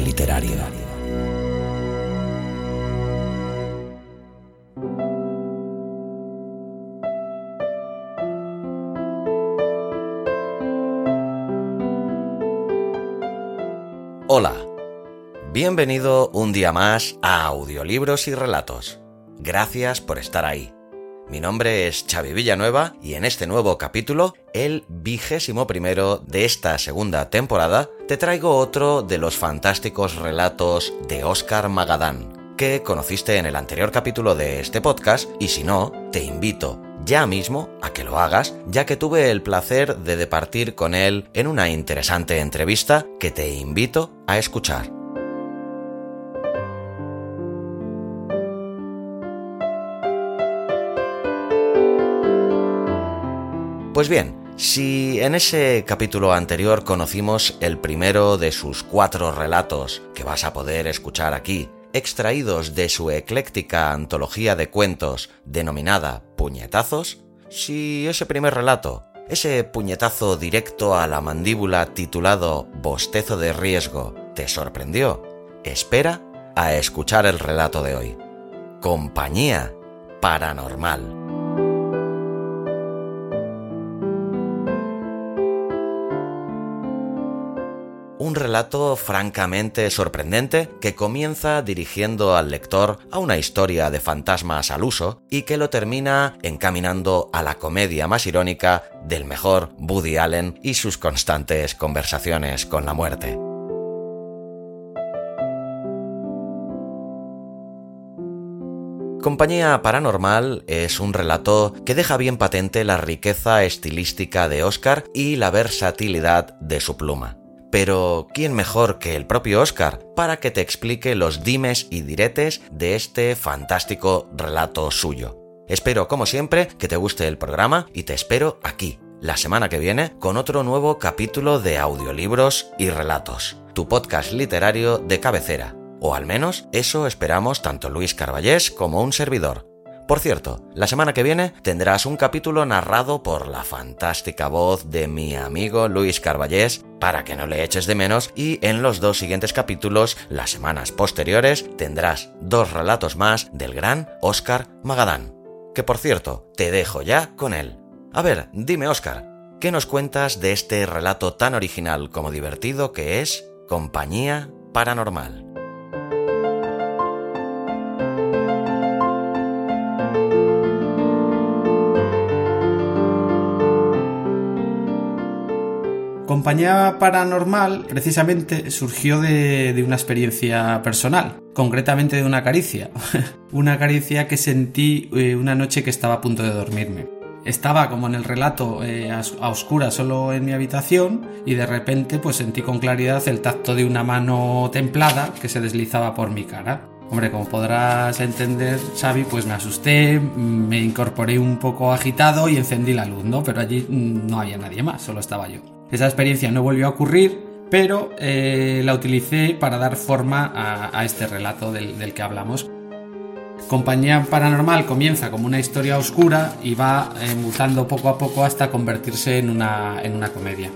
Literario. Hola, bienvenido un día más a Audiolibros y Relatos. Gracias por estar ahí. Mi nombre es Xavi Villanueva y en este nuevo capítulo, el vigésimo primero de esta segunda temporada, te traigo otro de los fantásticos relatos de Oscar Magadán, que conociste en el anterior capítulo de este podcast y si no, te invito ya mismo a que lo hagas, ya que tuve el placer de departir con él en una interesante entrevista que te invito a escuchar. Pues bien, si en ese capítulo anterior conocimos el primero de sus cuatro relatos que vas a poder escuchar aquí, extraídos de su ecléctica antología de cuentos denominada Puñetazos, si ese primer relato, ese puñetazo directo a la mandíbula titulado Bostezo de riesgo, te sorprendió, espera a escuchar el relato de hoy. Compañía Paranormal. Relato francamente sorprendente que comienza dirigiendo al lector a una historia de fantasmas al uso y que lo termina encaminando a la comedia más irónica del mejor Woody Allen y sus constantes conversaciones con la muerte. Compañía Paranormal es un relato que deja bien patente la riqueza estilística de Oscar y la versatilidad de su pluma. Pero, ¿quién mejor que el propio Oscar para que te explique los dimes y diretes de este fantástico relato suyo? Espero, como siempre, que te guste el programa y te espero aquí, la semana que viene, con otro nuevo capítulo de audiolibros y relatos, tu podcast literario de cabecera. O al menos eso esperamos tanto Luis Carballés como un servidor. Por cierto, la semana que viene tendrás un capítulo narrado por la fantástica voz de mi amigo Luis Carballés para que no le eches de menos y en los dos siguientes capítulos, las semanas posteriores, tendrás dos relatos más del gran Oscar Magadán. Que por cierto, te dejo ya con él. A ver, dime Oscar, ¿qué nos cuentas de este relato tan original como divertido que es Compañía Paranormal? Compañía Paranormal precisamente surgió de, una experiencia personal, concretamente de una caricia. una caricia que sentí eh, una noche que estaba a punto de dormirme. Estaba como en el relato eh, a oscuras solo en mi habitación y de repente pues sentí con claridad el tacto de una mano templada que se deslizaba por mi cara. Hombre, como podrás entender, Xavi, pues me asusté, me incorporé un poco agitado y encendí la luz, ¿no? Pero allí mm, no había nadie más, solo estaba yo. Esa experiencia no volvió a ocurrir, pero eh, la utilicé para dar forma a, este relato del, que hablamos. Compañía Paranormal comienza como una historia oscura y va eh, mutando poco a poco hasta convertirse en una, en una comedia.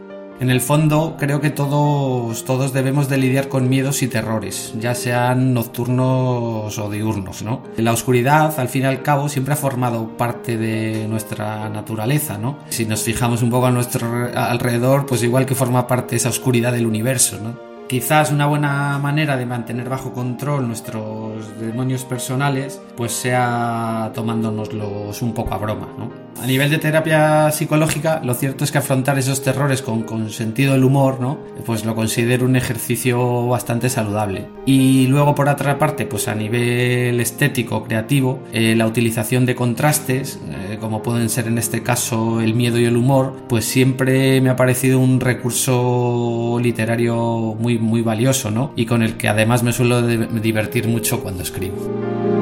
En el fondo, creo que todos, todos debemos de lidiar con miedos y terrores, ya sean nocturnos o diurnos, ¿no? La oscuridad, al fin y al cabo, siempre ha formado parte de nuestra naturaleza, ¿no? Si nos fijamos un poco a nuestro alrededor, pues igual que forma parte esa oscuridad del universo, ¿no? Quizás una buena manera de mantener bajo control nuestros demonios personales, pues sea tomándonoslos un poco a broma, ¿no? A nivel de terapia psicológica, lo cierto es que afrontar esos terrores con, con, sentido del humor, ¿no? Pues lo considero un ejercicio bastante saludable. Y luego, por otra parte, pues a nivel estético, creativo, eh, la utilización de contrastes, eh, como pueden ser en este caso el miedo y el humor, pues siempre me ha parecido un recurso literario muy, muy valioso, ¿no? Y con el que además me suelo divertir mucho cuando escribo.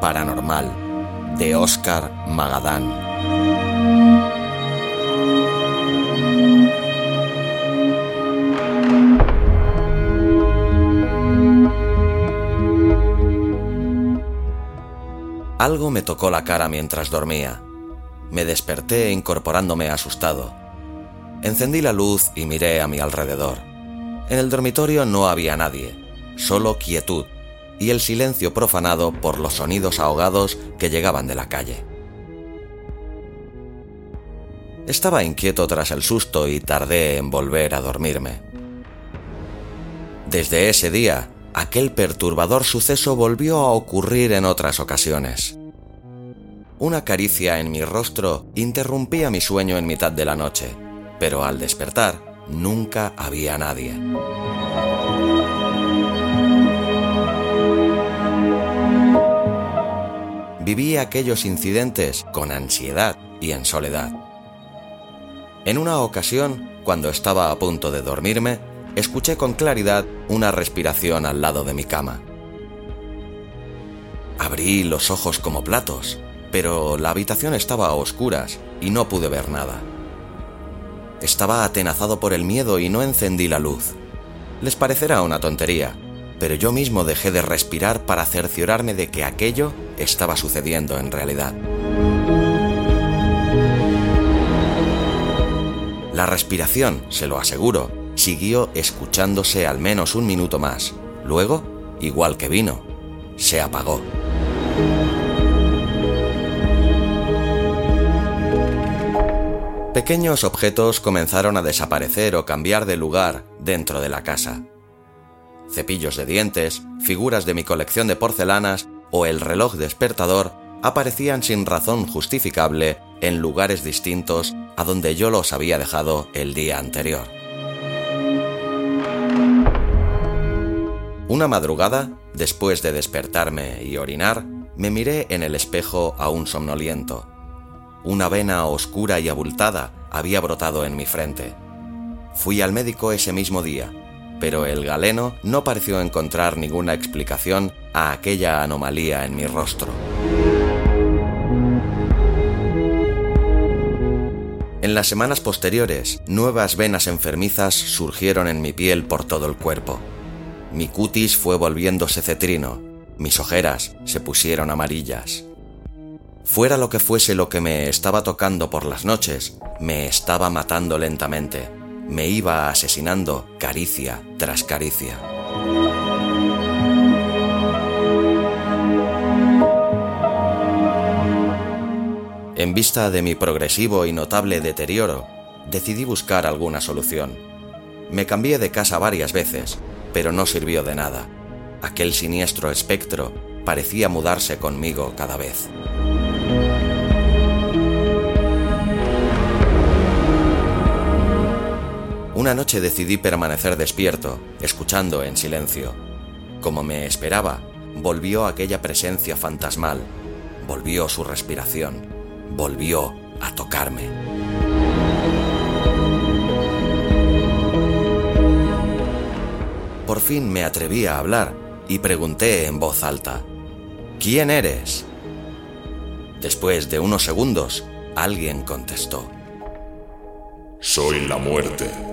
Paranormal de Oscar Magadán. Algo me tocó la cara mientras dormía. Me desperté incorporándome asustado. Encendí la luz y miré a mi alrededor. En el dormitorio no había nadie, solo quietud y el silencio profanado por los sonidos ahogados que llegaban de la calle. Estaba inquieto tras el susto y tardé en volver a dormirme. Desde ese día, aquel perturbador suceso volvió a ocurrir en otras ocasiones. Una caricia en mi rostro interrumpía mi sueño en mitad de la noche, pero al despertar nunca había nadie. Viví aquellos incidentes con ansiedad y en soledad. En una ocasión, cuando estaba a punto de dormirme, escuché con claridad una respiración al lado de mi cama. Abrí los ojos como platos, pero la habitación estaba a oscuras y no pude ver nada. Estaba atenazado por el miedo y no encendí la luz. Les parecerá una tontería, pero yo mismo dejé de respirar para cerciorarme de que aquello estaba sucediendo en realidad. La respiración, se lo aseguro, siguió escuchándose al menos un minuto más. Luego, igual que vino, se apagó. Pequeños objetos comenzaron a desaparecer o cambiar de lugar dentro de la casa cepillos de dientes, figuras de mi colección de porcelanas o el reloj despertador aparecían sin razón justificable en lugares distintos a donde yo los había dejado el día anterior. Una madrugada, después de despertarme y orinar, me miré en el espejo aún somnoliento. Una vena oscura y abultada había brotado en mi frente. Fui al médico ese mismo día pero el galeno no pareció encontrar ninguna explicación a aquella anomalía en mi rostro. En las semanas posteriores, nuevas venas enfermizas surgieron en mi piel por todo el cuerpo. Mi cutis fue volviéndose cetrino, mis ojeras se pusieron amarillas. Fuera lo que fuese lo que me estaba tocando por las noches, me estaba matando lentamente me iba asesinando caricia tras caricia. En vista de mi progresivo y notable deterioro, decidí buscar alguna solución. Me cambié de casa varias veces, pero no sirvió de nada. Aquel siniestro espectro parecía mudarse conmigo cada vez. Una noche decidí permanecer despierto, escuchando en silencio. Como me esperaba, volvió aquella presencia fantasmal, volvió su respiración, volvió a tocarme. Por fin me atreví a hablar y pregunté en voz alta, ¿Quién eres? Después de unos segundos, alguien contestó, Soy la muerte.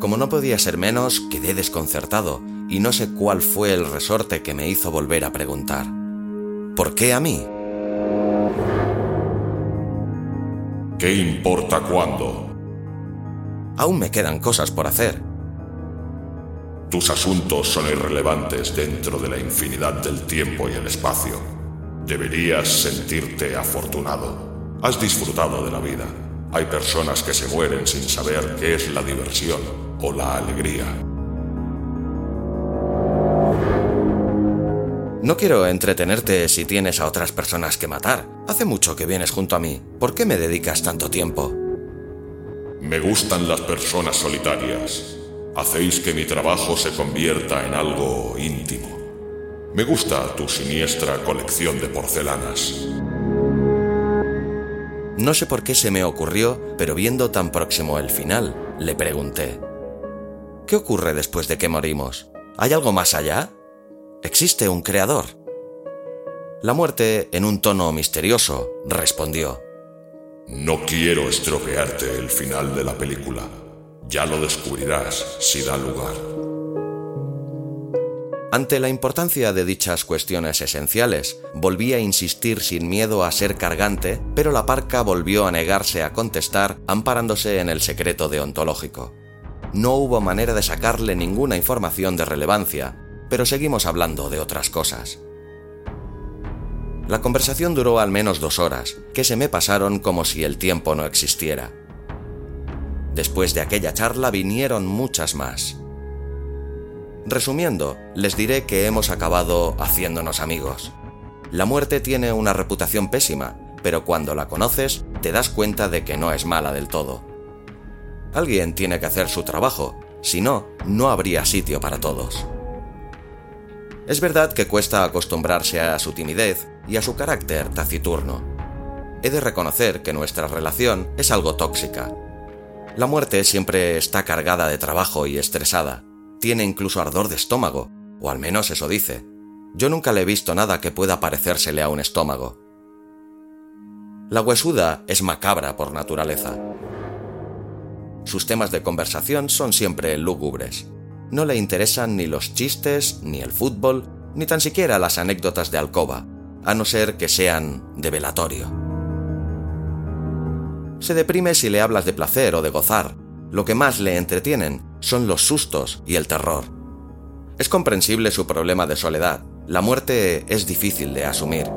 Como no podía ser menos, quedé desconcertado y no sé cuál fue el resorte que me hizo volver a preguntar. ¿Por qué a mí? ¿Qué importa cuándo? Aún me quedan cosas por hacer. Tus asuntos son irrelevantes dentro de la infinidad del tiempo y el espacio. Deberías sentirte afortunado. Has disfrutado de la vida. Hay personas que se mueren sin saber qué es la diversión o la alegría. No quiero entretenerte si tienes a otras personas que matar. Hace mucho que vienes junto a mí. ¿Por qué me dedicas tanto tiempo? Me gustan las personas solitarias. Hacéis que mi trabajo se convierta en algo íntimo. Me gusta tu siniestra colección de porcelanas. No sé por qué se me ocurrió, pero viendo tan próximo el final, le pregunté, ¿qué ocurre después de que morimos? ¿Hay algo más allá? ¿Existe un creador? La muerte, en un tono misterioso, respondió, No quiero estropearte el final de la película. Ya lo descubrirás si da lugar. Ante la importancia de dichas cuestiones esenciales, volví a insistir sin miedo a ser cargante, pero la parca volvió a negarse a contestar amparándose en el secreto deontológico. No hubo manera de sacarle ninguna información de relevancia, pero seguimos hablando de otras cosas. La conversación duró al menos dos horas, que se me pasaron como si el tiempo no existiera. Después de aquella charla vinieron muchas más. Resumiendo, les diré que hemos acabado haciéndonos amigos. La muerte tiene una reputación pésima, pero cuando la conoces te das cuenta de que no es mala del todo. Alguien tiene que hacer su trabajo, si no, no habría sitio para todos. Es verdad que cuesta acostumbrarse a su timidez y a su carácter taciturno. He de reconocer que nuestra relación es algo tóxica. La muerte siempre está cargada de trabajo y estresada. Tiene incluso ardor de estómago, o al menos eso dice. Yo nunca le he visto nada que pueda parecérsele a un estómago. La huesuda es macabra por naturaleza. Sus temas de conversación son siempre lúgubres no le interesan ni los chistes, ni el fútbol, ni tan siquiera las anécdotas de alcoba, a no ser que sean de velatorio. Se deprime si le hablas de placer o de gozar. Lo que más le entretienen son los sustos y el terror. Es comprensible su problema de soledad. La muerte es difícil de asumir.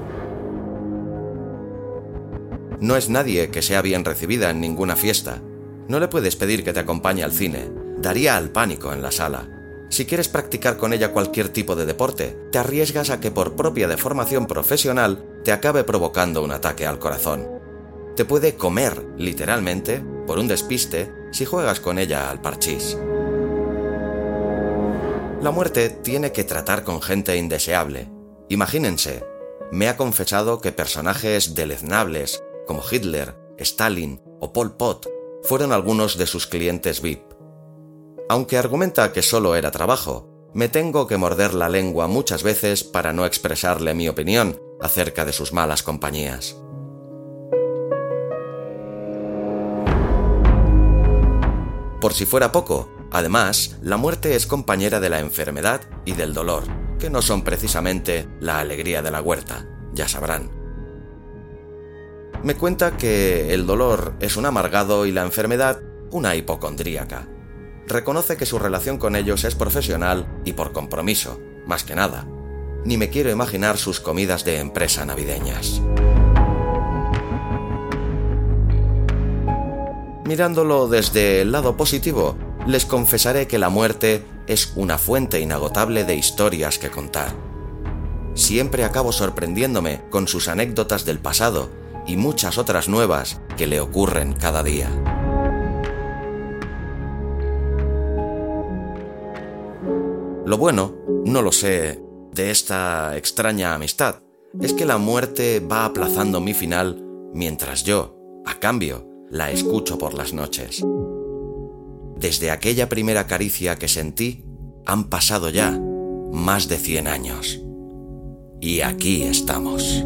No es nadie que sea bien recibida en ninguna fiesta. No le puedes pedir que te acompañe al cine, daría al pánico en la sala. Si quieres practicar con ella cualquier tipo de deporte, te arriesgas a que por propia deformación profesional te acabe provocando un ataque al corazón. Te puede comer, literalmente, por un despiste, si juegas con ella al parchís. La muerte tiene que tratar con gente indeseable. Imagínense, me ha confesado que personajes deleznables, como Hitler, Stalin o Pol Pot, fueron algunos de sus clientes VIP. Aunque argumenta que solo era trabajo, me tengo que morder la lengua muchas veces para no expresarle mi opinión acerca de sus malas compañías. Por si fuera poco, además, la muerte es compañera de la enfermedad y del dolor, que no son precisamente la alegría de la huerta, ya sabrán. Me cuenta que el dolor es un amargado y la enfermedad una hipocondríaca reconoce que su relación con ellos es profesional y por compromiso, más que nada. Ni me quiero imaginar sus comidas de empresa navideñas. Mirándolo desde el lado positivo, les confesaré que la muerte es una fuente inagotable de historias que contar. Siempre acabo sorprendiéndome con sus anécdotas del pasado y muchas otras nuevas que le ocurren cada día. Lo bueno, no lo sé, de esta extraña amistad, es que la muerte va aplazando mi final mientras yo, a cambio, la escucho por las noches. Desde aquella primera caricia que sentí, han pasado ya más de 100 años. Y aquí estamos.